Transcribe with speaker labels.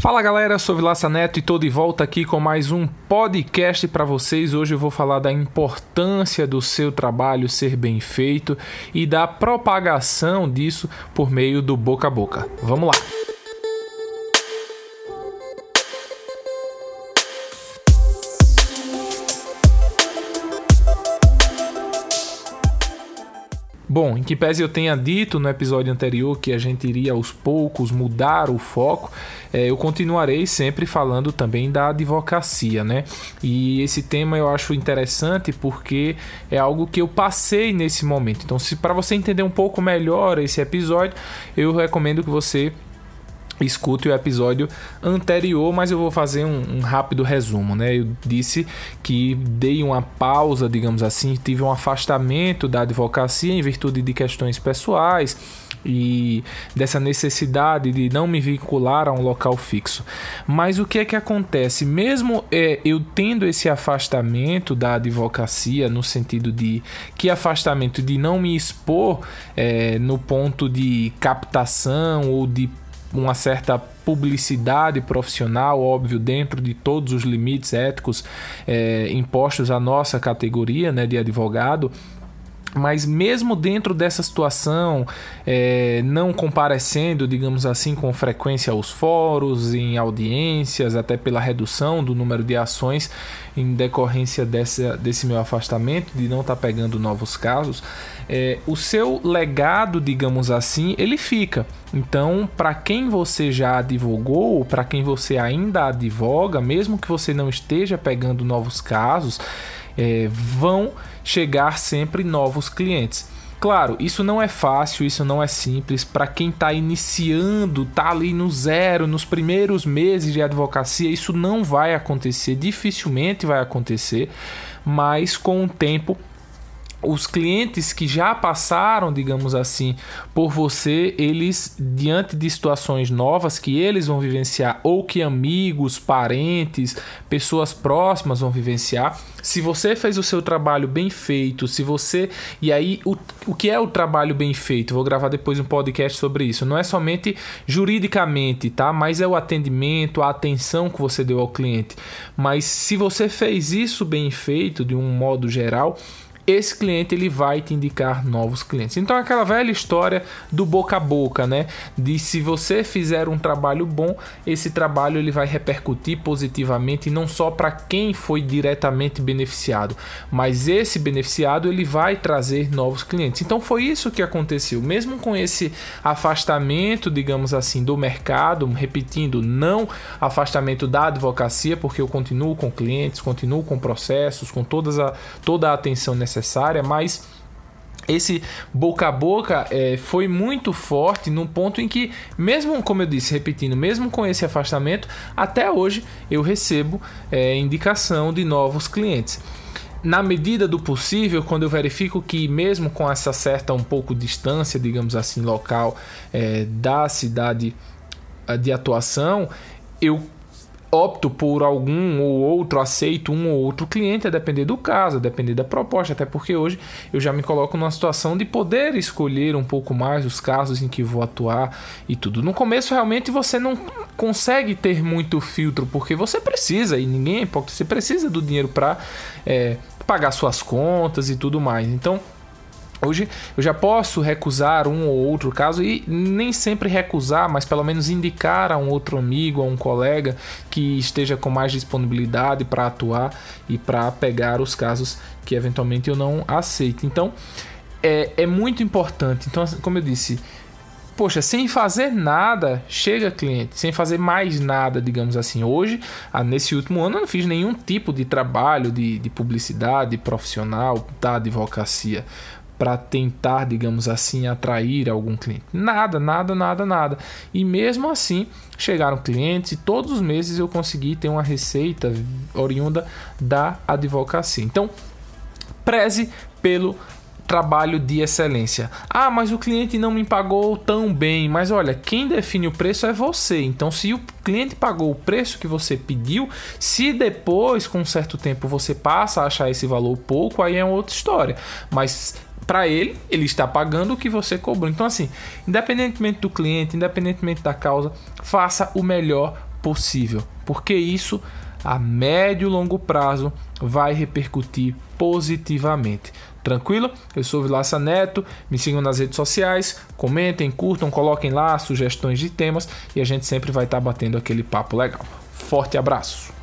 Speaker 1: Fala galera, sou Vilaça Neto e tô de volta aqui com mais um podcast para vocês. Hoje eu vou falar da importância do seu trabalho ser bem feito e da propagação disso por meio do boca a boca. Vamos lá! Bom, em que pese eu tenha dito no episódio anterior que a gente iria aos poucos mudar o foco, eu continuarei sempre falando também da advocacia, né? E esse tema eu acho interessante porque é algo que eu passei nesse momento. Então, se para você entender um pouco melhor esse episódio, eu recomendo que você escute o episódio anterior, mas eu vou fazer um, um, rápido resumo, né? Eu disse que dei uma pausa, digamos assim, tive um afastamento da advocacia em virtude de questões pessoais e dessa necessidade de não me vincular a um local fixo. Mas o que é que acontece? Mesmo é, eu tendo esse afastamento da advocacia, no sentido de que afastamento de não me expor é, no ponto de captação ou de uma certa publicidade profissional, óbvio, dentro de todos os limites éticos é, impostos à nossa categoria né, de advogado. Mas mesmo dentro dessa situação, é, não comparecendo, digamos assim, com frequência aos fóruns, em audiências, até pela redução do número de ações em decorrência dessa, desse meu afastamento, de não estar tá pegando novos casos, é, o seu legado, digamos assim, ele fica. Então, para quem você já advogou, para quem você ainda advoga, mesmo que você não esteja pegando novos casos, é, vão chegar sempre novos clientes. Claro, isso não é fácil, isso não é simples. Para quem está iniciando, tá ali no zero, nos primeiros meses de advocacia, isso não vai acontecer, dificilmente vai acontecer, mas com o tempo os clientes que já passaram, digamos assim, por você, eles diante de situações novas que eles vão vivenciar ou que amigos, parentes, pessoas próximas vão vivenciar, se você fez o seu trabalho bem feito, se você e aí o, o que é o trabalho bem feito? Vou gravar depois um podcast sobre isso. Não é somente juridicamente, tá? Mas é o atendimento, a atenção que você deu ao cliente. Mas se você fez isso bem feito de um modo geral, esse cliente ele vai te indicar novos clientes. Então aquela velha história do boca a boca, né? De se você fizer um trabalho bom, esse trabalho ele vai repercutir positivamente não só para quem foi diretamente beneficiado, mas esse beneficiado ele vai trazer novos clientes. Então foi isso que aconteceu, mesmo com esse afastamento, digamos assim, do mercado, repetindo, não afastamento da advocacia, porque eu continuo com clientes, continuo com processos, com todas a, toda a atenção necessária necessária, mas esse boca a boca é, foi muito forte no ponto em que, mesmo como eu disse, repetindo, mesmo com esse afastamento, até hoje eu recebo é, indicação de novos clientes. Na medida do possível, quando eu verifico que, mesmo com essa certa um pouco distância, digamos assim, local é, da cidade de atuação, eu opto por algum ou outro, aceito um ou outro cliente, a depender do caso, a depender da proposta, até porque hoje eu já me coloco numa situação de poder escolher um pouco mais os casos em que vou atuar e tudo. No começo, realmente, você não consegue ter muito filtro, porque você precisa, e ninguém é hipócrita, você precisa do dinheiro para é, pagar suas contas e tudo mais. Então, Hoje eu já posso recusar um ou outro caso e nem sempre recusar, mas pelo menos indicar a um outro amigo, a um colega que esteja com mais disponibilidade para atuar e para pegar os casos que eventualmente eu não aceito. Então é, é muito importante. Então, como eu disse, poxa, sem fazer nada, chega cliente, sem fazer mais nada, digamos assim. Hoje, ah, nesse último ano, eu não fiz nenhum tipo de trabalho de, de publicidade profissional da advocacia para tentar, digamos assim, atrair algum cliente. Nada, nada, nada, nada. E mesmo assim, chegaram clientes e todos os meses eu consegui ter uma receita oriunda da advocacia. Então, preze pelo trabalho de excelência. Ah, mas o cliente não me pagou tão bem. Mas olha, quem define o preço é você. Então, se o cliente pagou o preço que você pediu, se depois, com um certo tempo, você passa a achar esse valor pouco, aí é outra história. Mas para ele, ele está pagando o que você cobrou. Então, assim, independentemente do cliente, independentemente da causa, faça o melhor possível, porque isso a médio e longo prazo vai repercutir positivamente. Tranquilo? Eu sou Vilaça Neto, me sigam nas redes sociais, comentem, curtam, coloquem lá sugestões de temas e a gente sempre vai estar batendo aquele papo legal. Forte abraço!